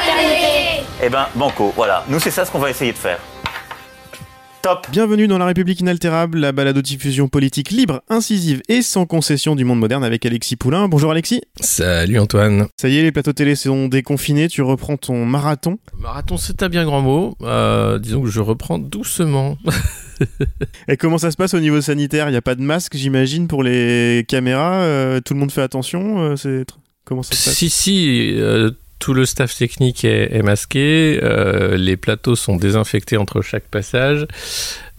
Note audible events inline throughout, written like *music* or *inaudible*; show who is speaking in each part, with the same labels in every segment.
Speaker 1: fraternité.
Speaker 2: Eh ben, banco, voilà. Nous, c'est ça ce qu'on va essayer de faire. Top
Speaker 3: Bienvenue dans La République inaltérable, la balado-diffusion politique libre, incisive et sans concession du monde moderne avec Alexis Poulain. Bonjour Alexis.
Speaker 4: Salut Antoine.
Speaker 3: Ça y est, les plateaux télé sont déconfinés, tu reprends ton marathon.
Speaker 4: Marathon, c'est un bien grand mot. Euh, disons que je reprends doucement. *laughs*
Speaker 3: Et comment ça se passe au niveau sanitaire? Il n'y a pas de masque, j'imagine, pour les caméras euh, Tout le monde fait attention euh, c'est... Comment ça se passe?
Speaker 4: Si, si, euh, tout le staff technique est, masqué, euh, les plateaux sont désinfectés entre chaque passage,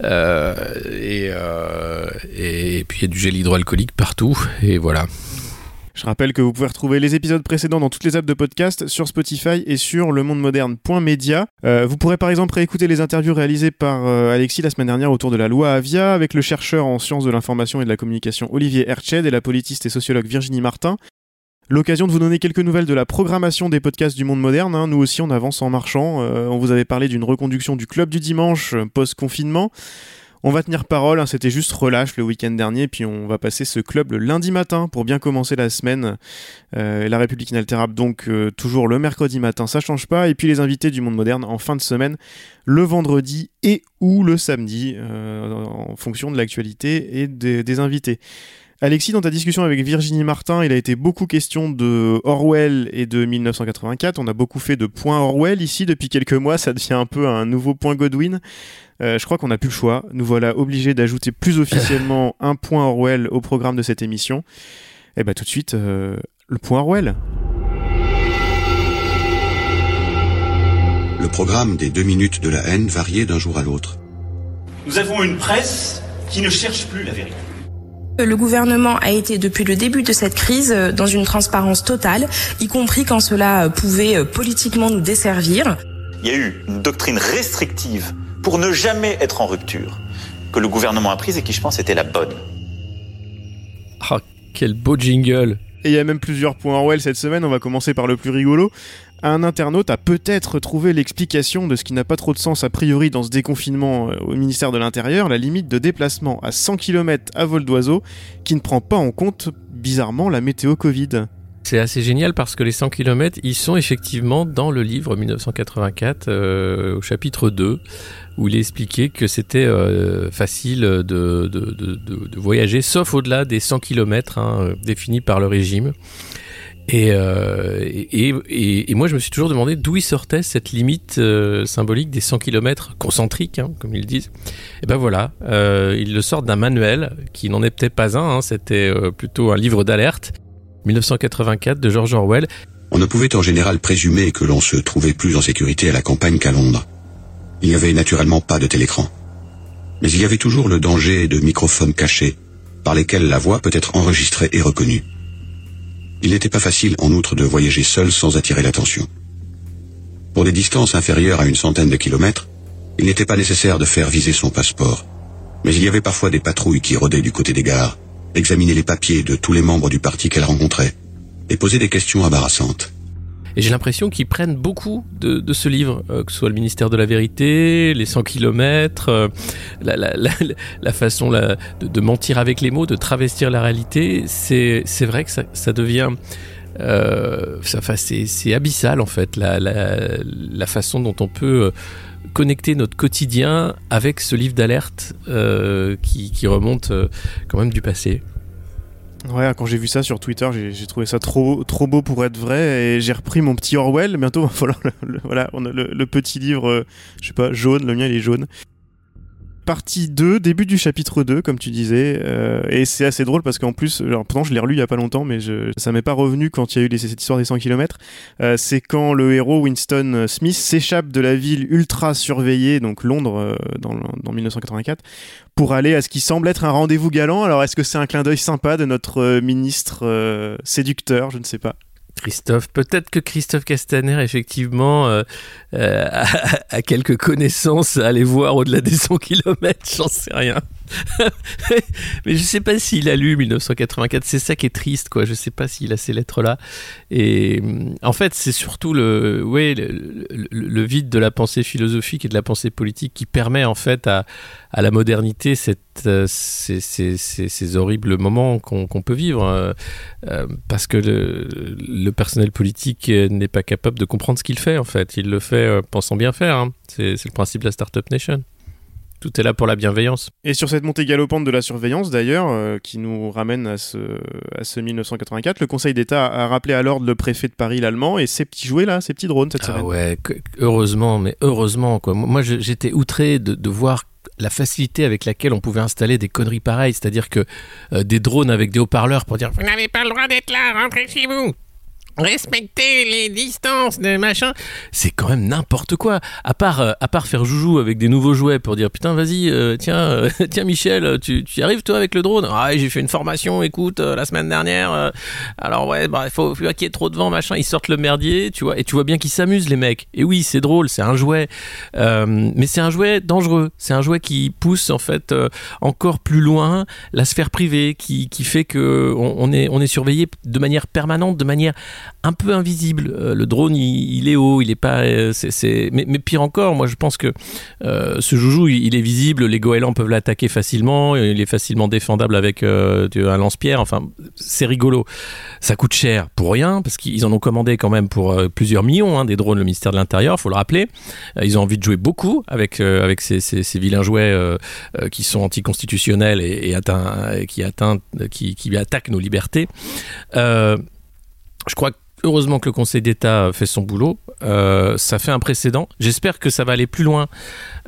Speaker 4: euh, et, euh, et puis il y a du gel hydroalcoolique partout, et voilà.
Speaker 3: Je rappelle que vous pouvez retrouver les épisodes précédents dans toutes les apps de podcast, sur Spotify et sur lemondemoderne.media. Euh, vous pourrez par exemple réécouter les interviews réalisées par Alexis la semaine dernière autour de la loi Avia avec le chercheur en sciences de l'information et de la communication Olivier Herched et la politiste et sociologue Virginie Martin. L'occasion de vous donner quelques nouvelles de la programmation des podcasts du monde moderne. hein. Nous aussi, on avance en marchant. Euh, on vous avait parlé d'une reconduction du club du dimanche euh, post-confinement. On va tenir parole, hein, c'était juste relâche le week-end dernier, puis on va passer ce club le lundi matin pour bien commencer la semaine. Euh, la République inaltérable donc toujours le mercredi matin, ça change pas. Et puis les invités du monde moderne en fin de semaine, le vendredi et ou le samedi, en fonction de l'actualité et des invités. Alexis, dans ta discussion avec Virginie Martin, il a été beaucoup question de Orwell et de 1984. On a beaucoup fait de point Orwell ici depuis quelques mois. Ça devient un peu un nouveau point Godwin. Euh, je crois qu'on n'a plus le choix. Nous voilà obligés d'ajouter plus officiellement *laughs* un point Orwell au programme de cette émission. Et bah tout de suite, euh, le point Orwell.
Speaker 5: Le programme des deux minutes de la haine variait d'un jour à l'autre.
Speaker 6: Nous avons une presse qui ne cherche plus la vérité.
Speaker 7: Le gouvernement a été depuis le début de cette crise euh, dans une transparence totale, y compris quand cela euh, pouvait euh, politiquement nous desservir.
Speaker 2: Il y a eu une doctrine restrictive pour ne jamais être en rupture que le gouvernement a prise et qui, je pense, était la bonne.
Speaker 4: Ah, quel beau jingle
Speaker 3: Et il y a même plusieurs points Orwell cette semaine. On va commencer par le plus rigolo. Un internaute a peut-être trouvé l'explication de ce qui n'a pas trop de sens a priori dans ce déconfinement euh, au ministère de l'Intérieur, la limite de déplacement à 100 km à vol d'oiseau qui ne prend pas en compte bizarrement la météo Covid.
Speaker 4: C'est assez génial parce que les 100 km, ils sont effectivement dans le livre 1984 euh, au chapitre 2 où il est expliqué que c'était euh, facile de, voyager sauf au-delà des 100 km hein, définis par le régime. Et, euh, et, et, et moi, je me suis toujours demandé d'où il sortait cette limite euh, symbolique des 100 km concentriques, hein, comme ils disent. Et ben voilà, euh, il le sort d'un manuel qui n'en est peut-être pas un, hein, c'était euh, plutôt un livre d'alerte. 1984 de George Orwell.
Speaker 5: On ne pouvait en général présumer que l'on se trouvait plus en sécurité à la campagne qu'à Londres. Il n'y avait naturellement pas de télécran. Mais il y avait toujours le danger de microphones cachés, par lesquels la voix peut être enregistrée et reconnue. Il n'était pas facile, en outre, de voyager seul sans attirer l'attention. Pour des distances inférieures à une centaine de kilomètres, il n'était pas nécessaire de faire viser son passeport. Mais il y avait parfois des patrouilles qui rôdaient du côté des gares, examinaient les papiers de tous les membres du parti qu'elles rencontraient, et posaient des questions embarrassantes.
Speaker 4: Et j'ai l'impression qu'ils prennent beaucoup de, ce livre, euh, que ce soit le ministère de la vérité, les 100 km, la, la, façon de, mentir avec les mots, de travestir la réalité. C'est vrai que ça, devient... Euh, enfin, c'est abyssal en fait, la, façon dont on peut euh, connecter notre quotidien avec ce livre d'alerte euh, qui, remonte euh, quand même du passé.
Speaker 3: Ouais, quand j'ai vu ça sur Twitter, j'ai trouvé ça trop, trop beau pour être vrai et j'ai repris mon petit Orwell. Bientôt, *laughs* il le, voilà, le petit livre, euh, je sais pas, jaune, le mien il est jaune. Partie 2, début du chapitre 2, comme tu disais, euh, et c'est assez drôle parce qu'en plus, alors, pourtant je l'ai relu il y a pas longtemps, mais ça m'est pas revenu quand il y a eu cette histoire des 100 km. Euh, c'est quand le héros Winston Smith s'échappe de la ville ultra surveillée, donc Londres, euh, dans, le- dans 1984, pour aller à ce qui semble être un rendez-vous galant. Alors, est-ce que c'est un clin d'œil sympa de notre ministre séducteur? Je ne sais pas.
Speaker 4: Christophe. Peut-être que Christophe Castaner, effectivement, euh, euh, *laughs* a, a, quelques connaissances à aller voir au-delà des 100 km, j'en sais rien. *laughs* mais je sais pas s'il a lu 1984. C'est ça qui est triste, quoi. Je sais pas s'il a ces lettres-là. Et mm, en fait, c'est surtout le, ouais, le, vide de la pensée philosophique et de la pensée politique qui permet en fait à, la modernité cette, euh, ces, ces, ces, ces, horribles moments qu'on peut vivre. Euh, euh, parce que le, personnel politique n'est pas capable de comprendre ce qu'il fait, en fait. Il le fait pensant bien faire. Hein. C'est le principe de la Startup Nation. Tout est là pour la bienveillance.
Speaker 3: Et sur cette montée galopante de la surveillance, d'ailleurs, euh, qui nous ramène à ce, à ce 1984, le Conseil d'État a rappelé à l'ordre le préfet de Paris, l'allemand, et ses petits jouets là, ses petits drones cette
Speaker 4: ah
Speaker 3: semaine.
Speaker 4: ouais, heureusement, mais heureusement quoi. Moi, j'étais outré de, de voir la facilité avec laquelle on pouvait installer des conneries pareilles, c'est-à-dire que euh, des drones avec des haut-parleurs pour dire vous n'avez pas le droit d'être là, rentrez chez vous respecter les distances de machin c'est quand même n'importe quoi. À part euh, à part faire joujou avec des nouveaux jouets pour dire putain vas-y euh, tiens euh, *laughs* tiens Michel tu, y arrives toi avec le drone? Ah j'ai fait une formation écoute la semaine dernière alors ouais bah il faut, faut qu'il y ait trop de vent machin. Ils sortent le merdier tu vois et tu vois bien qu'ils s'amusent les mecs. Et oui c'est drôle c'est un jouet. Mais c'est un jouet dangereux. C'est un jouet qui pousse en fait encore plus loin la sphère privée qui, fait que on, on est on est surveillé de manière permanente de manière un peu invisible. Euh, le drone, il, est haut, il est pas. Euh, Mais, pire encore, moi je pense que euh, ce joujou, il, est visible. Les goélands peuvent l'attaquer facilement. Il est facilement défendable avec un lance-pierre. Enfin, c'est rigolo. Ça coûte cher pour rien parce qu'ils en ont commandé quand même pour plusieurs millions hein, des drones, le ministère de l'Intérieur. Faut le rappeler. ils ont envie de jouer beaucoup avec avec ces, ces, vilains jouets qui sont anticonstitutionnels et, et qui atteint, qui, qui attaquent nos libertés. Euh, je crois heureusement que le Conseil d'État fait son boulot. Euh, ça fait un précédent. J'espère que ça va aller plus loin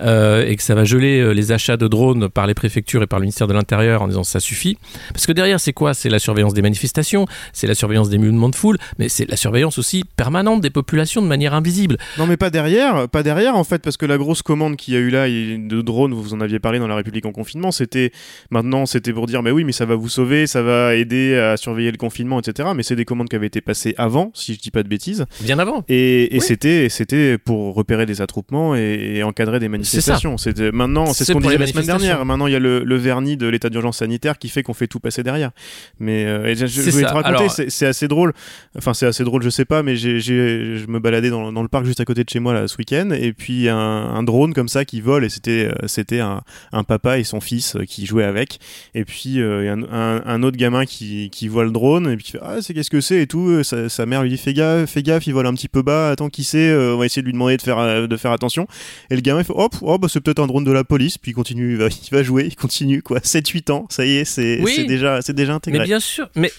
Speaker 4: euh, et que ça va geler euh, les achats de drones par les préfectures et par le ministère de l'Intérieur en disant ça suffit. Parce que derrière, c'est quoi? C'est la surveillance des manifestations, c'est la surveillance des mouvements de foule, mais c'est la surveillance aussi permanente des populations de manière invisible.
Speaker 3: Non, mais pas derrière, pas derrière en fait, parce que la grosse commande qu'il y a eu là de drones, vous en aviez parlé dans la République en confinement, c'était maintenant c'était pour dire mais oui, mais ça va vous sauver, ça va aider à surveiller le confinement, etc. Mais c'est des commandes qui avaient été passées avant, si je dis pas de bêtises.
Speaker 4: Bien avant.
Speaker 3: Et, et c'était c'était pour repérer des attroupements et, et encadrer des manifestations. C'était maintenant, c'est ce qu'on disait la semaine dernière. Maintenant, il y a le, le vernis de l'état d'urgence sanitaire qui fait qu'on fait tout passer derrière. Mais euh, je, je voulais te raconter, c'est assez drôle. Enfin, c'est assez drôle, je sais pas, mais j'ai je me baladais dans, dans, le parc juste à côté de chez moi là ce week-end et puis un, un, drone comme ça qui vole et c'était euh, c'était un, un, papa et son fils euh, qui jouaient avec. Et puis euh, un, un, autre gamin qui, qui voit le drone et puis qui fait ah c'est qu'est-ce que c'est et tout. Sa, sa, mère lui dit fais gaffe, fais gaffe, il vole un petit peu bas. Attends qui c'est, on va essayer de lui demander de faire de faire attention. Et le gamin il fait hop, oh bah c'est peut-être un drone de la police, puis il continue, il va, *laughs* il va jouer, il continue, quoi. 7-8 ans, ça y est, c'est déjà, déjà intégré.
Speaker 4: Mais bien sûr, mais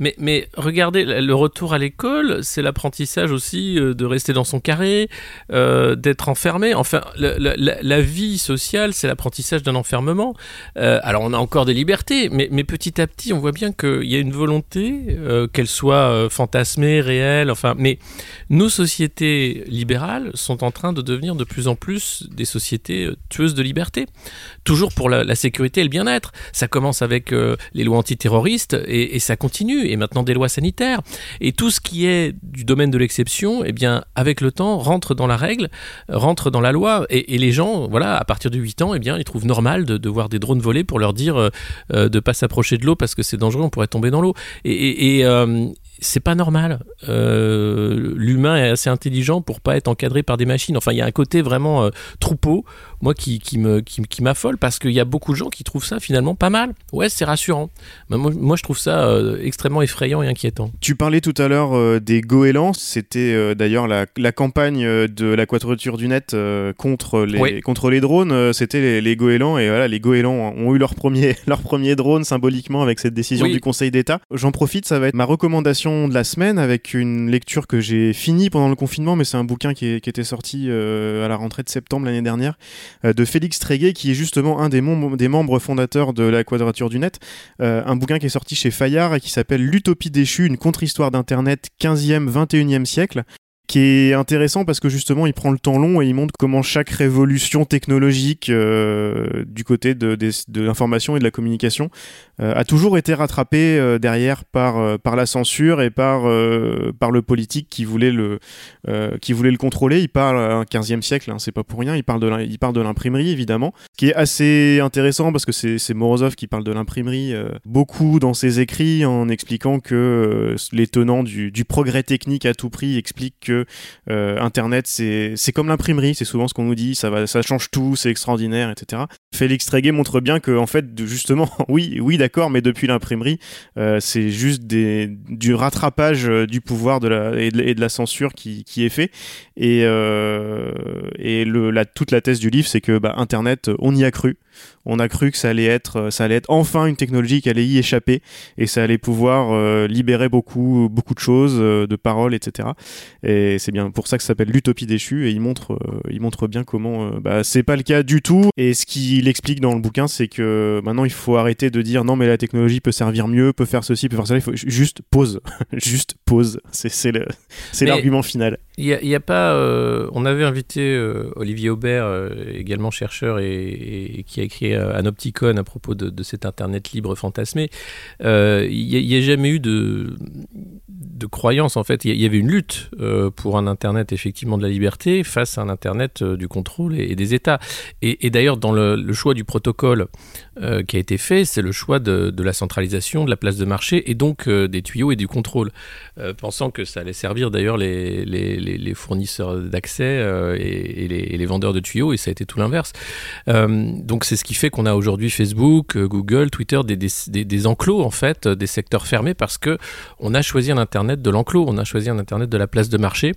Speaker 4: mais, mais regardez, le retour à l'école, c'est l'apprentissage aussi euh, de rester dans son carré, euh, d'être enfermé. Enfin, la, la, vie sociale, c'est l'apprentissage d'un enfermement. Euh, alors, on a encore des libertés, mais, petit à petit, on voit bien qu'il y a une volonté, qu'elle soit fantasmée, réelle. Enfin, mais nos sociétés libérales sont en train de devenir de plus en plus des sociétés tueuses de liberté. Toujours pour la, sécurité et le bien-être. Ça commence avec les lois antiterroristes et ça continue et maintenant des lois sanitaires. Et tout ce qui est du domaine de l'exception, eh bien, avec le temps, rentre dans la règle, rentre dans la loi. Et, les gens, voilà, à partir de 8 ans, eh bien, ils trouvent normal de, voir des drones voler pour leur dire euh, euh de pas s'approcher de l'eau parce que c'est dangereux, on pourrait tomber dans l'eau. Et, et, et euh, c'est pas normal. L'humain est assez intelligent pour pas être encadré par des machines. Enfin, il y a un côté vraiment troupeau, moi, qui, qui me qui, qui m'affole parce qu'il y a beaucoup de gens qui trouvent ça finalement pas mal. Ouais, c'est rassurant. Mais moi, moi, je trouve ça euh, extrêmement effrayant et inquiétant.
Speaker 3: Tu parlais tout à l'heure euh, des goélands. C'était euh, d'ailleurs la, la, campagne de la quadrature du net contre les
Speaker 4: oui.
Speaker 3: contre les drones. C'était les, les, goélands et voilà, les goélands ont eu leur premier *laughs* leur premier drone symboliquement avec cette décision
Speaker 4: oui.
Speaker 3: du Conseil d'État. J'en profite, ça va être ma recommandation de la semaine avec une lecture que j'ai finie pendant le confinement, mais c'est un bouquin qui, est, qui était sorti à la rentrée de septembre l'année dernière, de Félix Tréguet, qui est justement un des, membres fondateurs de la Quadrature du Net. Euh, un bouquin qui est sorti chez Fayard et qui s'appelle L'Utopie déchue, une contre-histoire d'Internet 15e, 21e siècle. Qui est intéressant parce que justement il prend le temps long et il montre comment chaque révolution technologique euh, du côté de, l'information et de la communication euh, a toujours été rattrapée euh, derrière par, par la censure et par, par le politique qui voulait le, qui voulait le contrôler. Il parle à 15e siècle, hein, c'est pas pour rien, il parle de l'imprimerie évidemment, ce qui est assez intéressant parce que c'est Morozov qui parle de l'imprimerie beaucoup dans ses écrits en expliquant que les tenants du, du progrès technique à tout prix expliquent que euh, Internet, c'est comme l'imprimerie, c'est souvent ce qu'on nous dit, ça, va, ça change tout, c'est extraordinaire, etc. Félix Tréguet montre bien que, en fait, justement, *laughs* oui, oui, d'accord, mais depuis l'imprimerie, euh, c'est juste du rattrapage euh, du pouvoir et, de, la censure qui, est fait. Et, et le, la, toute la thèse du livre, c'est que bah, Internet, on y a cru. On a cru que ça allait être, ça allait être enfin une technologie qui allait y échapper et ça allait pouvoir euh, libérer beaucoup, beaucoup de choses, euh, de paroles, etc. Et c'est bien pour ça que ça s'appelle l'utopie déchue et il montre, euh, il montre bien comment euh, bah, c'est pas le cas du tout. Et ce qu'il explique dans le bouquin, c'est que maintenant il faut arrêter de dire non mais la technologie peut servir mieux, peut faire ceci, peut faire cela. Il faut ju- juste pause, *laughs* juste pause. C'est l'argument final.
Speaker 4: Il n'y a, pas. euh, on avait invité euh, Olivier Aubert, euh, également chercheur et, et qui a écrit euh, Anopticon à propos de, cet Internet libre fantasmé. Euh, Il n'y a, jamais eu de, croyance, en fait. Il y, avait une lutte euh, pour un Internet, effectivement, de la liberté face à un Internet du contrôle et, des États. Et, d'ailleurs, dans le, choix du protocole qui a été fait, c'est le choix de, la centralisation, de la place de marché et donc des tuyaux et du contrôle. Pensant que ça allait servir d'ailleurs les, fournisseurs d'accès et, et les, vendeurs de tuyaux, et ça a été tout l'inverse. Donc c'est ce qui fait qu'on a aujourd'hui Facebook, euh, Google, Twitter, des, des, enclos en fait, euh, des secteurs fermés, parce que on a choisi un Internet de l'enclos, on a choisi un Internet de la place de marché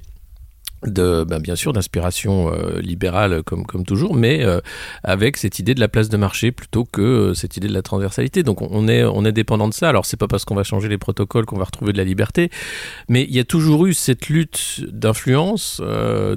Speaker 4: de ben, bien sûr d'inspiration euh, libérale comme toujours mais euh, avec cette idée de la place de marché plutôt que euh, cette idée de la transversalité. Donc on- est on est dépendant de ça. Alors c'est pas parce qu'on va changer les protocoles qu'on va retrouver de la liberté mais il y a toujours eu cette lutte d'influence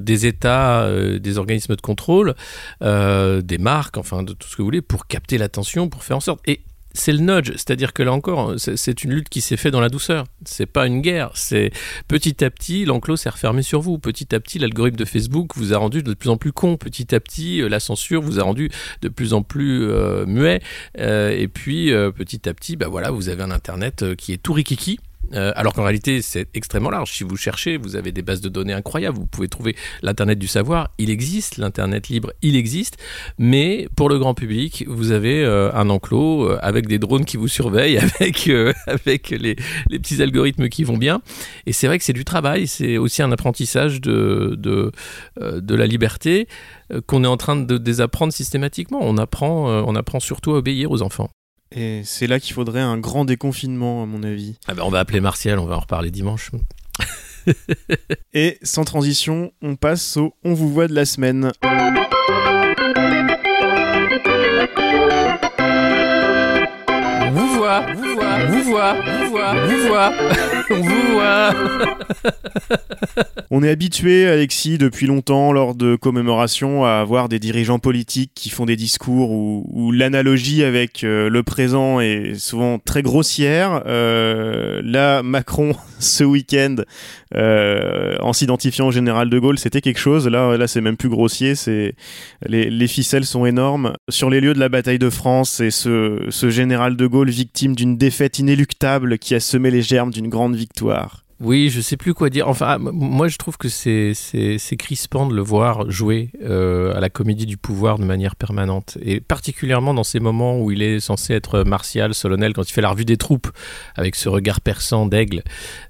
Speaker 4: des États des organismes de contrôle des marques enfin de tout ce que vous voulez pour capter l'attention pour faire en sorte. Et c'est le nudge, c'est-à-dire que là encore, c'est- une lutte qui s'est faite dans la douceur. C'est pas une guerre. C'est petit à petit, l'enclos s'est refermé sur vous. Petit à petit, l'algorithme de Facebook vous a rendu de plus en plus con. Petit à petit, euh, la censure vous a rendu de plus en plus euh, muet. Euh, et puis, petit à petit, bah voilà, vous avez un Internet qui est tout rikiki. Euh, alors qu'en réalité, c'est extrêmement large. Si vous cherchez, vous avez des bases de données incroyables. Vous pouvez trouver l'Internet du savoir. Il existe. L'Internet libre, il existe. Mais pour le grand public, vous avez euh, un enclos euh, avec des drones qui vous surveillent, *laughs* avec, euh, avec les, les petits algorithmes qui vont bien. Et c'est vrai que c'est du travail. C'est aussi un apprentissage de, de, euh, de la liberté qu'on est en train de désapprendre systématiquement. On apprend, on apprend surtout à obéir aux enfants.
Speaker 3: Et c'est là qu'il faudrait un grand déconfinement, à mon avis.
Speaker 4: Ah ben, on va appeler Martial, on va en reparler dimanche.
Speaker 3: Et sans transition, on passe au On vous voit de la semaine.
Speaker 4: On
Speaker 3: est habitué, Alexis, depuis longtemps, lors de commémorations, à avoir des dirigeants politiques qui font des discours où, l'analogie avec euh, le présent est souvent très grossière. Euh, là, Macron, *laughs* ce week-end, euh, en s'identifiant au général de Gaulle, c'était quelque chose. Là, là, c'est même plus grossier. C'est les, les ficelles sont énormes. Sur les lieux de la bataille de France, c'est ce, ce général de Gaulle victime d'une défaite inéluctable qui a semé les germes d'une grande victoire.
Speaker 4: Oui, je sais plus quoi dire. Enfin, m- moi, je trouve que c'est c'est c'est crispant de le voir jouer euh, à la comédie du pouvoir de manière permanente, et particulièrement dans ces moments où il est censé être martial, solennel, quand il fait la revue des troupes avec ce regard perçant d'aigle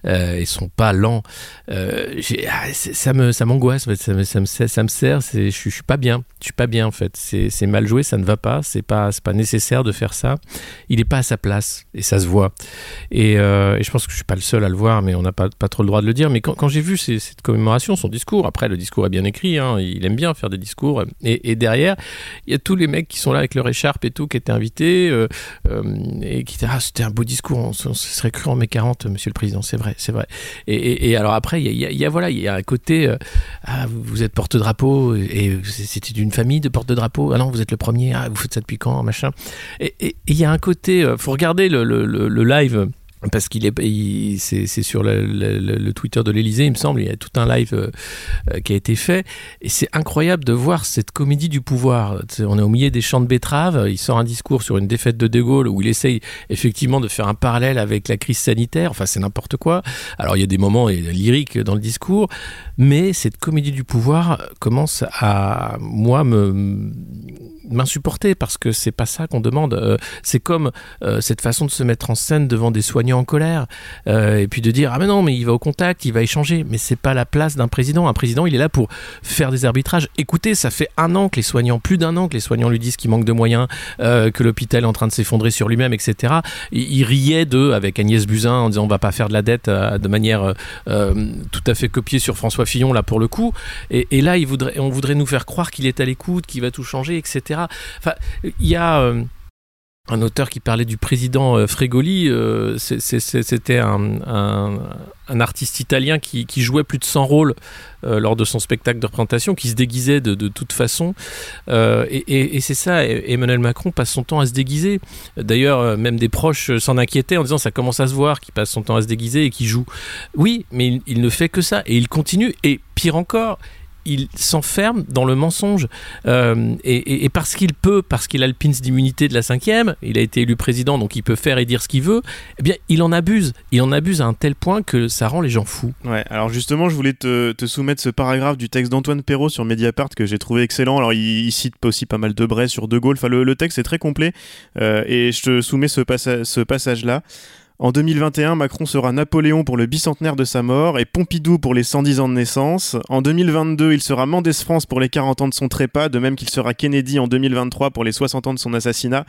Speaker 4: euh, et son pas lent. Euh, ah, ça me ça m'angoisse, en fait. ça me ça me ça me sert. Je je suis pas bien, je suis pas bien en fait. C'est c'est mal joué, ça ne va pas. C'est pas c'est pas nécessaire de faire ça. Il est pas à sa place et ça se voit. Et, euh, et je pense que je suis pas le seul à le voir, mais on n'a pas, trop le droit de le dire. Mais quand, j'ai vu cette commémoration, son discours, après le discours est bien écrit, hein, il aime bien faire des discours. Et, derrière, il y a tous les mecs qui sont là avec leur écharpe et tout, qui étaient invités euh, euh, et qui disaient Ah, c'était un beau discours, on, se serait cru en mai 40, monsieur le président, c'est vrai, c'est vrai. Et, alors après, il y a, voilà, il y a un côté euh, Ah, vous, êtes porte-drapeau et c'était d'une famille de porte-drapeau. Ah non, vous êtes le premier, ah, vous faites ça depuis quand, machin. Et il y a un côté, faut regarder le live parce qu'il est, c'est, sur le, Twitter de l'Elysée, il me semble, il y a tout un live euh, euh, qui a été fait, et c'est incroyable de voir cette comédie du pouvoir. on est au milieu des champs de betteraves, il sort un discours sur une défaite de De Gaulle où il essaye effectivement de faire un parallèle avec la crise sanitaire, enfin c'est n'importe quoi. Alors il y a des moments lyriques dans le discours, mais cette comédie du pouvoir commence à, moi, me m'insupporter parce que c'est pas ça qu'on demande. Euh, c'est comme euh, cette façon de se mettre en scène devant des soignants en colère euh, et puis de dire ah mais non mais il va au contact, il va échanger, mais c'est pas la place d'un président. Un président il est là pour faire des arbitrages. Écoutez, ça fait un an que les soignants, plus d'un an que les soignants lui disent qu'il manque de moyens, que l'hôpital est en train de s'effondrer sur lui-même, etc. Il, riait d'eux avec Agnès Buzyn en disant on va pas faire de la dette de manière tout à fait copiée sur François Fillon là pour le coup. Et, là on voudrait nous faire croire qu'il est à l'écoute, qu'il va tout changer, etc. Enfin, il y a euh, un auteur qui parlait du président euh, Fregoli, euh, c'était un, artiste italien qui, jouait plus de 100 rôles lors de son spectacle de représentation, qui se déguisait de, toute façon. et, c'est ça, Emmanuel Macron passe son temps à se déguiser. D'ailleurs, même des proches s'en inquiétaient en disant ça commence à se voir qu'il passe son temps à se déguiser et qu'il joue. Oui, mais il ne fait que ça, et il continue, et pire encore, il s'enferme dans le mensonge. Euh, et, parce qu'il peut, parce qu'il a le pins d'immunité de la cinquième, il a été élu président, donc il peut faire et dire ce qu'il veut, eh bien, il en abuse. Il en abuse à un tel point que ça rend les gens fous.
Speaker 3: Ouais, alors justement, je voulais te, soumettre ce paragraphe du texte d'Antoine Perrault sur Mediapart que j'ai trouvé excellent. Alors, il, cite aussi pas mal de Bray sur De Gaulle. Enfin, le, texte est très complet. Euh, et je te soumets ce, ce passage-là. En 2021, Macron sera Napoléon pour le bicentenaire de sa mort et Pompidou pour les 110 ans de naissance. En 2022, il sera Mendès France pour les 40 ans de son trépas, de même qu'il sera Kennedy en 2023 pour les 60 ans de son assassinat.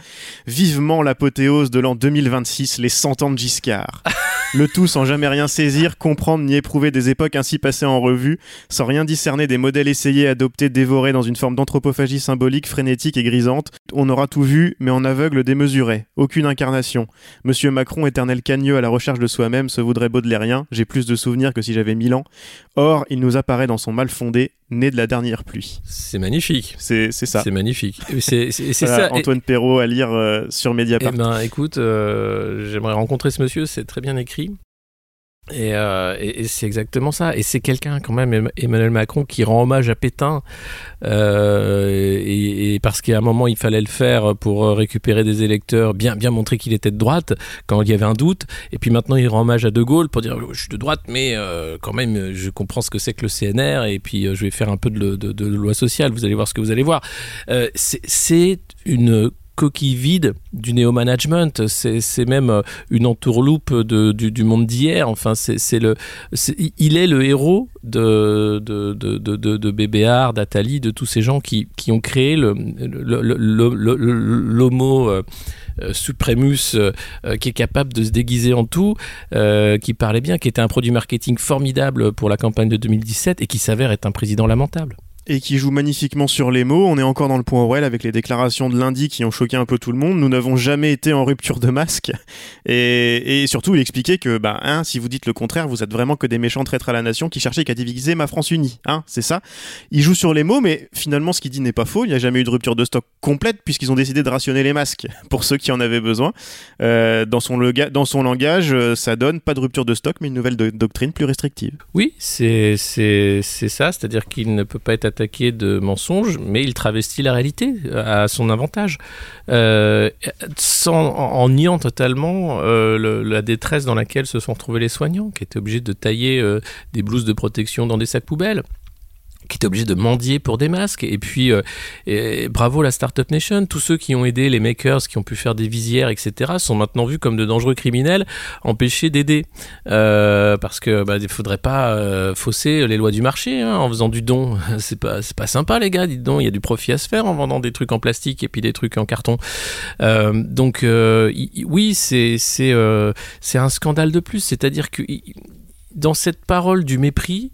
Speaker 3: Vivement l'apothéose de l'an 2026, les 100 ans de Giscard. *laughs* Le tout sans jamais rien saisir, comprendre ni éprouver des époques ainsi passées en revue, sans rien discerner des modèles essayés, adoptés, dévorés dans une forme d'anthropophagie symbolique, frénétique et grisante. On aura tout vu, mais en aveugle démesuré. Aucune incarnation. Monsieur Macron, éternel cagneux à la recherche de soi-même, se voudrait baudelairien. J'ai plus de souvenirs que si j'avais mille ans. Or, il nous apparaît dans son mal fondé, né de la dernière pluie.
Speaker 4: C'est magnifique.
Speaker 3: C'est ça.
Speaker 4: C'est magnifique. C'est ça.
Speaker 3: Antoine Perrault à lire euh, sur Mediapart.
Speaker 4: Eh ben, écoute, euh, j'aimerais rencontrer ce monsieur, c'est très bien écrit. Euh, et, c'est exactement ça. Et c'est quelqu'un quand même, Emmanuel Macron, qui rend hommage à Pétain. Euh, et, parce qu'à un moment, il fallait le faire pour récupérer des électeurs, bien, bien montrer qu'il était de droite quand il y avait un doute. Et puis maintenant, il rend hommage à De Gaulle pour dire je suis de droite, mais euh, quand même, je comprends ce que c'est que le CNR. Et puis, je vais faire un peu de, loi sociale. Vous allez voir ce que vous allez voir. c'est une coquille vide du néo-management. C'est même euh, une entourloupe du, monde d'hier. Enfin, c'est le, il est le héros de, de, de, de, Bébéard, d'Atali, de tous ces gens qui, qui ont créé l'homo euh, euh, supremus qui est capable de se déguiser en tout, qui parlait bien, qui était un produit marketing formidable pour la campagne de 2017 et qui s'avère être un président lamentable
Speaker 3: et qui joue magnifiquement sur les mots. On est encore dans le point Orwell avec les déclarations de lundi qui ont choqué un peu tout le monde. Nous n'avons jamais été en rupture de masque. Et, surtout, il expliquait que, bah, hein, si vous dites le contraire, vous êtes vraiment que des méchants traîtres à la nation qui cherchaient qu'à diviser ma France unie. Hein, c'est ça. Il joue sur les mots, mais finalement, ce qu'il dit n'est pas faux. Il n'y a jamais eu de rupture de stock complète puisqu'ils ont décidé de rationner les masques *laughs* pour ceux qui en avaient besoin. Euh, dans, son langage, euh, ça donne pas de rupture de stock, mais une nouvelle doctrine plus restrictive.
Speaker 4: Oui, c'est ça. C'est-à-dire qu'il ne peut pas être attaqué de mensonges, mais il travestit la réalité à son avantage, euh, sans, en, niant totalement euh, la détresse dans laquelle se sont retrouvés les soignants, qui étaient obligés de tailler euh, des blouses de protection dans des sacs poubelles qui était obligé de mendier pour des masques. Et puis, euh, bravo la Startup Nation, tous ceux qui ont aidé les makers, qui ont pu faire des visières, etc., sont maintenant vus comme de dangereux criminels, empêchés d'aider. Euh, parce que bah, faudrait pas euh, fausser les lois du marché hein, en faisant du don. *laughs* C'est pas, pas sympa, les gars, dites donc. Il y a du profit à se faire en vendant des trucs en plastique et puis des trucs en carton. donc, oui, c'est, c'est un scandale de plus. C'est-à-dire que dans cette parole du mépris,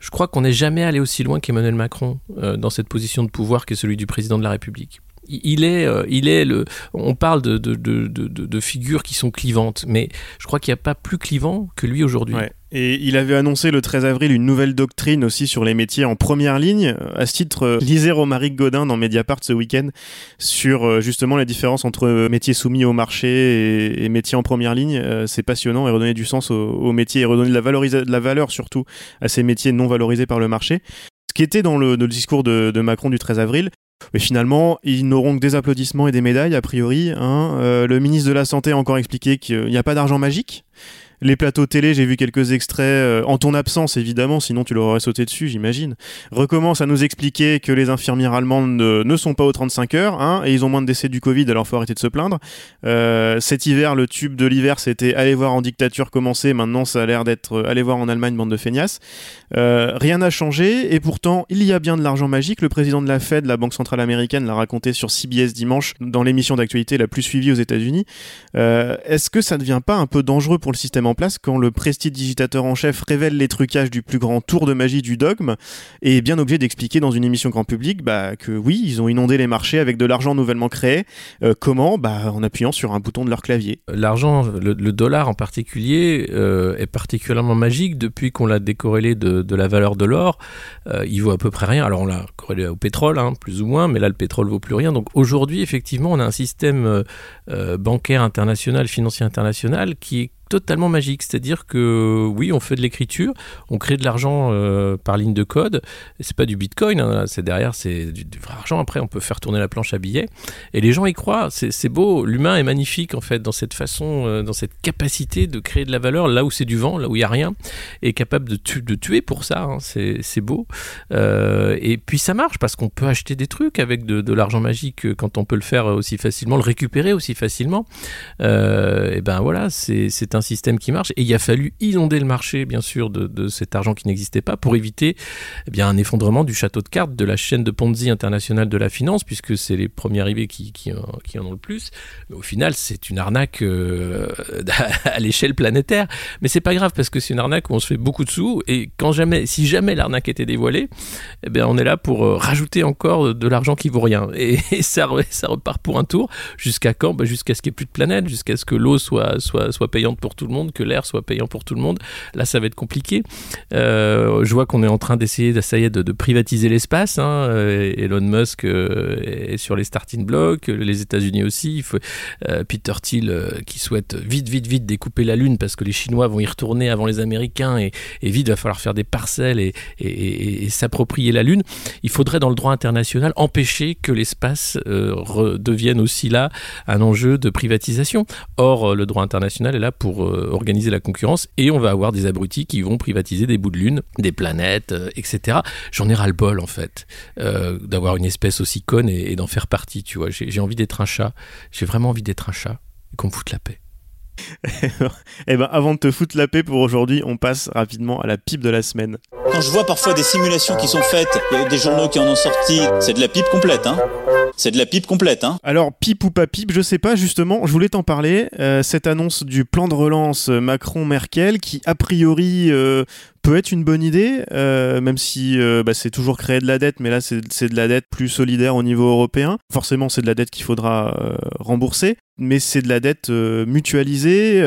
Speaker 4: je crois qu'on n'est jamais allé aussi loin qu'Emmanuel Macron euh, dans cette position de pouvoir qui est celui du président de la République. Il est, euh, il est le. On parle de, de, de, de, figures qui sont clivantes, mais je crois qu'il n'y a pas plus clivant que lui aujourd'hui.
Speaker 3: Et il avait annoncé le 13 avril une nouvelle doctrine aussi sur les métiers en première ligne. À ce titre, euh, lisez Romaric Godin dans Mediapart ce week-end sur euh, justement la différence entre métiers soumis au marché et, métiers en première ligne. C'est passionnant et redonner du sens aux, métiers et redonner de la, de la valeur surtout à ces métiers non valorisés par le marché. Ce qui était dans le, discours de Macron du 13 avril, mais finalement, ils n'auront que des applaudissements et des médailles, a priori. Hein. Euh, le ministre de la Santé a encore expliqué qu'il n'y a pas d'argent magique. Les plateaux télé, j'ai vu quelques extraits, euh, en ton absence évidemment, sinon tu leur sauté dessus, j'imagine, recommencent à nous expliquer que les infirmières allemandes ne, sont pas aux 35 heures, hein, et ils ont moins de décès du Covid, alors faut arrêter de se plaindre. Euh, cet hiver, le tube de l'hiver, c'était aller voir en dictature commencer, maintenant ça a l'air d'être euh, aller voir en Allemagne, bande de feignasses. Rien n'a changé, et pourtant, il y a bien de l'argent magique. Le président de la Fed, la Banque Centrale Américaine, l'a raconté sur CBS dimanche, dans l'émission d'actualité la plus suivie aux États-Unis. Est-ce que ça ne devient pas un peu dangereux pour le système place quand le prestidigitateur en chef révèle les trucages du plus grand tour de magie du dogme et est bien obligé d'expliquer dans une émission grand public bah, que oui, ils ont inondé les marchés avec de l'argent nouvellement créé. Euh, comment? Bah, En appuyant sur un bouton de leur clavier.
Speaker 4: L'argent, le, dollar en particulier, euh, est particulièrement magique depuis qu'on l'a décorrélé de, la valeur de l'or. Euh, il vaut à peu près rien. Alors on l'a corrélé au pétrole, hein, plus ou moins, mais là le pétrole vaut plus rien. Donc aujourd'hui, effectivement, on a un système euh, bancaire international, financier international qui est totalement magique. C'est-à-dire que oui, on fait de l'écriture, on crée de l'argent euh, par ligne de code. C'est pas du bitcoin, hein, c'est derrière, c'est du, du vrai argent. Après, on peut faire tourner la planche à billets. Et les gens y croient. C'est beau. L'humain est magnifique en fait dans cette façon, euh, dans cette capacité de créer de la valeur là où c'est du vent, là où il y a rien, et capable de, tu- de tuer pour ça. hein. C'est beau. Euh, et puis ça marche parce qu'on peut acheter des trucs avec de, de l'argent magique quand on peut le faire aussi facilement, le récupérer aussi facilement. Et ben voilà, c'est c'est un système qui marche. Et il a fallu inonder le marché, bien sûr, de, cet argent qui n'existait pas pour éviter eh bien, un effondrement du château de cartes de la chaîne de Ponzi internationale de la finance, puisque c'est les premiers arrivés qui, qui, en- ont le plus. Mais au final, c'est une arnaque euh, *laughs* à l'échelle planétaire. Mais c'est pas grave parce que c'est une arnaque où on se fait beaucoup de sous. Et quand jamais, si jamais l'arnaque était dévoilée, eh bien, on est là pour euh, rajouter encore de l'argent qui vaut rien. Et, *laughs* ça, re- ça repart pour un tour. Jusqu'à quand? Bah, Jusqu'à ce qu'il n'y ait plus de planète, jusqu'à ce que l'eau soit, soit payante pour tout le monde, que l'air soit payant pour tout le monde. Là, ça va être compliqué. Euh, je vois qu'on est en train d'essayer de, ça de, privatiser l'espace. Hein. Euh, Elon Musk euh, est sur les starting blocks, les États-Unis aussi. Peter Thiel qui souhaite vite, vite, vite découper la Lune parce que les Chinois vont y retourner avant les Américains et, et vite, va falloir faire des parcelles et, s'approprier la Lune. Il faudrait, dans le droit international, empêcher que l'espace euh, redevienne aussi là un enjeu de privatisation. Or, le droit international est là pour euh, organiser la concurrence et on va avoir des abrutis qui vont privatiser des bouts de lune, des planètes, euh, etc. J'en ai ras-le-bol, en fait, euh, d'avoir une espèce aussi conne et, d'en faire partie, tu vois. J'ai j'ai envie d'être un chat. J'ai vraiment envie d'être un chat et qu'on me foute la paix. *laughs*
Speaker 3: Eh ben, avant de te foutre la paix pour aujourd'hui, on passe rapidement à la pipe de la semaine.
Speaker 6: Quand je vois parfois des simulations qui sont faites, des journaux qui en ont sorti, c'est de la pipe complète, hein. C'est de la pipe complète, hein.
Speaker 3: Alors, pipe ou pas pipe, je sais pas, justement, je voulais t'en parler. Euh, cette annonce du plan de relance Macron-Merkel, qui a priori euh, peut être une bonne idée, euh, même si bah, c'est toujours créer de la dette, mais là c'est de la dette plus solidaire au niveau européen. Forcément, c'est de la dette qu'il faudra rembourser, mais c'est de la dette mutualisée,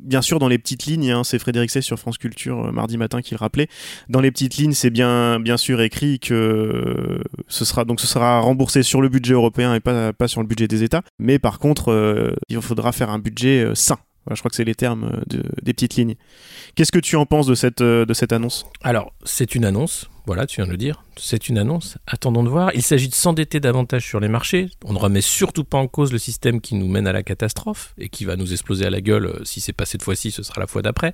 Speaker 3: bien sûr dans les petites lignes. hein, c'est Frédéric Sey sur France Culture mardi matin qui le rappelait. Dans les petites lignes, c'est bien, bien sûr écrit que ce sera donc ce sera remboursé sur le budget européen et pas, pas sur le budget des États. Mais par contre, euh, il faudra faire un budget euh, sain. Je crois que c'est les termes euh, de- des petites lignes. Qu'est-ce que tu en penses de cette, de cette annonce?
Speaker 4: Alors, c'est une annonce, voilà, tu viens de le dire, c'est une annonce, attendons de voir. Il s'agit de s'endetter davantage sur les marchés. On ne remet surtout pas en cause le système qui nous mène à la catastrophe et qui va nous exploser à la gueule. euh, Si c'est pas cette fois-ci, ce sera la fois d'après.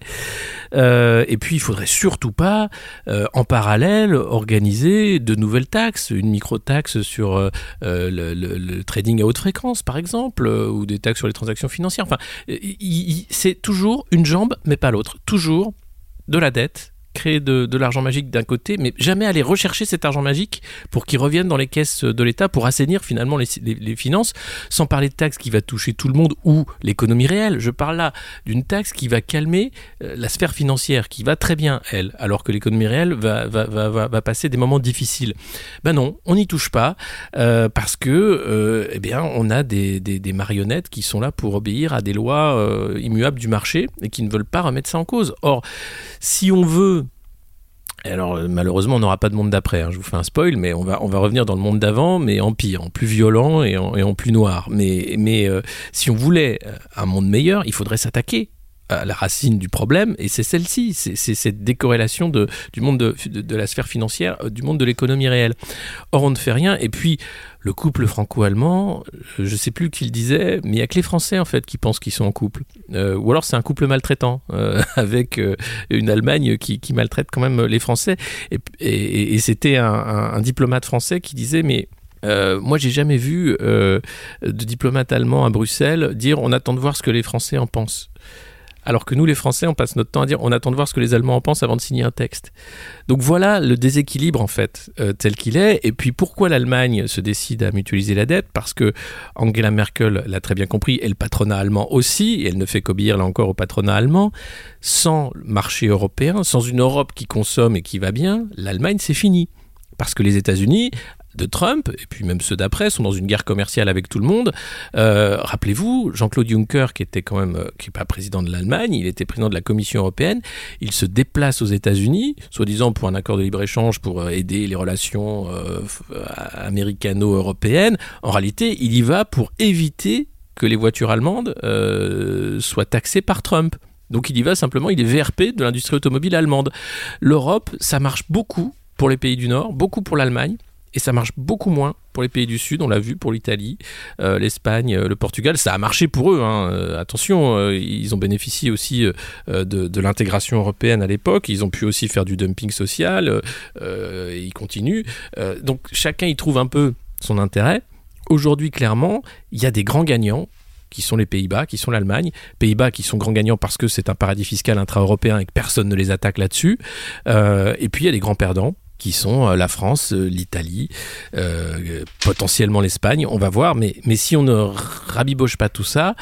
Speaker 4: Euh, et puis, il faudrait surtout pas, euh, en parallèle, organiser de nouvelles taxes, une micro-taxe sur le, le- trading à haute fréquence, par exemple, ou des taxes sur les transactions financières. Enfin, c'est toujours une jambe, mais pas l'autre. Toujours de la dette créer de, l'argent magique d'un côté, mais jamais aller rechercher cet argent magique pour qu'il revienne dans les caisses de l'État pour assainir finalement les, finances, sans parler de taxes qui va toucher tout le monde ou l'économie réelle. Je parle là d'une taxe qui va calmer euh, la sphère financière, qui va très bien, elle, alors que l'économie réelle va, va, va, va, passer des moments difficiles. Ben non, on n'y touche pas, euh, parce que, euh, eh bien, on a des, des, marionnettes qui sont là pour obéir à des lois immuables du marché et qui ne veulent pas remettre ça en cause. Or, si on veut alors malheureusement on n'aura pas de monde d'après, hein, je vous fais un spoil, mais on va, on va revenir dans le monde d'avant, mais en pire, en plus violent et en, plus noir. Mais, mais euh, si on voulait un monde meilleur, il faudrait s'attaquer à la racine du problème, et c'est celle-ci, c'est cette décorrélation de, du monde de, la sphère financière, euh, du monde de l'économie réelle. Or on ne fait rien, et puis le couple franco-allemand, je sais plus qui le disait, mais il y a que les Français en fait qui pensent qu'ils sont en couple. Euh, ou alors c'est un couple maltraitant euh, *laughs* avec euh, une Allemagne qui, maltraite quand même les Français. Et, c'était un, diplomate français qui disait mais euh, moi, j'ai jamais vu euh, de diplomate allemand à Bruxelles dire on attend de voir ce que les Français en pensent. Alors que nous, les Français, on passe notre temps à dire on attend de voir ce que les Allemands en pensent avant de signer un texte. Donc voilà le déséquilibre en fait euh, tel qu'il est. Et puis pourquoi l'Allemagne se décide à mutualiser la dette? Parce que Angela Merkel l'a très bien compris et le patronat allemand aussi. Et elle ne fait qu'obéir là encore au patronat allemand. Sans marché européen, sans une Europe qui consomme et qui va bien, l'Allemagne c'est fini. Parce que les États-Unis de Trump, et puis même ceux d'après, sont dans une guerre commerciale avec tout le monde. Euh, Rappelez-vous, Jean-Claude Juncker, qui était quand même, qui n'est pas président de l'Allemagne, il était président de la Commission européenne, il se déplace aux États-Unis, soi-disant pour un accord de libre-échange, pour aider les relations euh, américano-européennes. En réalité, il y va pour éviter que les voitures allemandes euh, soient taxées par Trump. Donc il y va simplement, il est VRP de l'industrie automobile allemande. L'Europe, ça marche beaucoup pour les pays du Nord, beaucoup pour l'Allemagne, et ça marche beaucoup moins pour les pays du Sud, on l'a vu pour l'Italie, euh, l'Espagne, euh, le Portugal, ça a marché pour eux, hein. euh, attention, ils ont bénéficié aussi de, l'intégration européenne à l'époque, ils ont pu aussi faire du dumping social, ils continuent, donc chacun y trouve un peu son intérêt. Aujourd'hui, clairement, il y a des grands gagnants, qui sont les Pays-Bas, qui sont l'Allemagne. Pays-Bas qui sont grands gagnants parce que c'est un paradis fiscal intra-européen et que personne ne les attaque là-dessus. Et puis il y a des grands perdants qui sont la France, l'Italie, euh, potentiellement l'Espagne, on va voir, mais, mais si on ne rabiboche pas tout ça,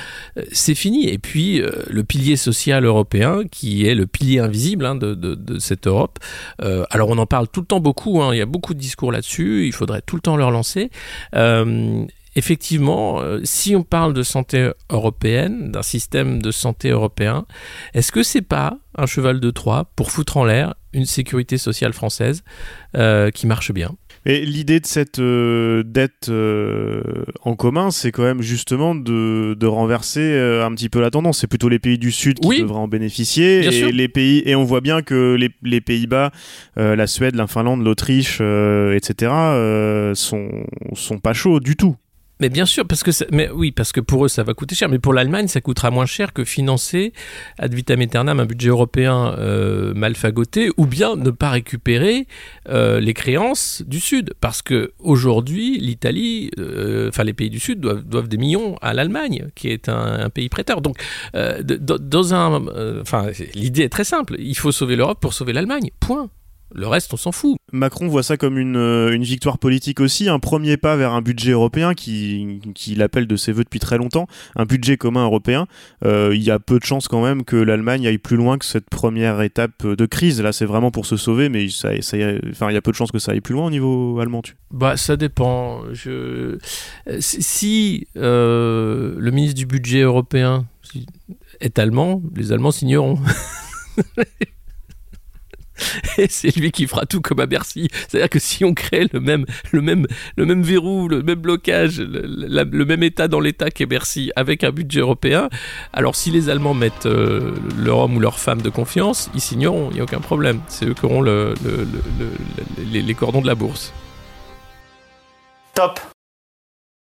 Speaker 4: c'est fini. Et puis euh, le pilier social européen, qui est le pilier invisible hein, de, cette Europe, euh, alors on en parle tout le temps beaucoup, hein, il y a beaucoup de discours là-dessus, il faudrait tout le temps le relancer. Euh, effectivement, euh, si on parle de santé européenne, d'un système de santé européen, est-ce que c'est pas un cheval de Troie pour foutre en l'air une sécurité sociale française euh, qui marche bien
Speaker 3: et l'idée de cette euh, dette euh, en commun, c'est quand même justement de, de renverser un petit peu la tendance. C'est plutôt les pays du Sud qui
Speaker 4: Oui.
Speaker 3: devraient en bénéficier. Et
Speaker 4: sûr.
Speaker 3: les pays et on voit bien que les, les Pays-Bas, la Suède, la Finlande, l'Autriche, etc. sont sont pas chauds du tout.
Speaker 4: Mais bien sûr, parce que ça- mais oui, parce que pour eux ça va coûter cher, mais pour l'Allemagne ça coûtera moins cher que financer ad vitam aeternam un budget européen euh, mal fagoté, ou bien ne pas récupérer euh, les créances du Sud, parce que aujourd'hui l'Italie, euh, enfin les pays du Sud doivent, des millions à l'Allemagne, qui est un, pays prêteur. Donc euh, dans un, euh, enfin l'idée est très simple, il faut sauver l'Europe pour sauver l'Allemagne. Point. Le reste on s'en fout.
Speaker 3: Macron voit ça comme une, euh, une victoire politique aussi, un premier pas vers un budget européen qui, l'appelle de ses voeux depuis très longtemps, un budget commun européen. Euh, il y a peu de chances quand même que l'Allemagne aille plus loin que cette première étape de crise. Là, c'est vraiment pour se sauver, mais ça, ça, enfin, il y a peu de chances que ça aille plus loin au niveau allemand.
Speaker 4: Bah, ça dépend. Si euh, le ministre du budget européen est allemand, les Allemands signeront. *laughs* Et c'est lui qui fera tout comme à Bercy. C'est-à-dire que si on crée le même, le même, le même verrou, le même blocage, le, même état dans l'état qu'est Bercy avec un budget européen, alors si les Allemands mettent euh, leur homme ou leur femme de confiance, ils signeront, il n'y a aucun problème. C'est eux qui auront le- le- les- les cordons de la bourse.
Speaker 2: Top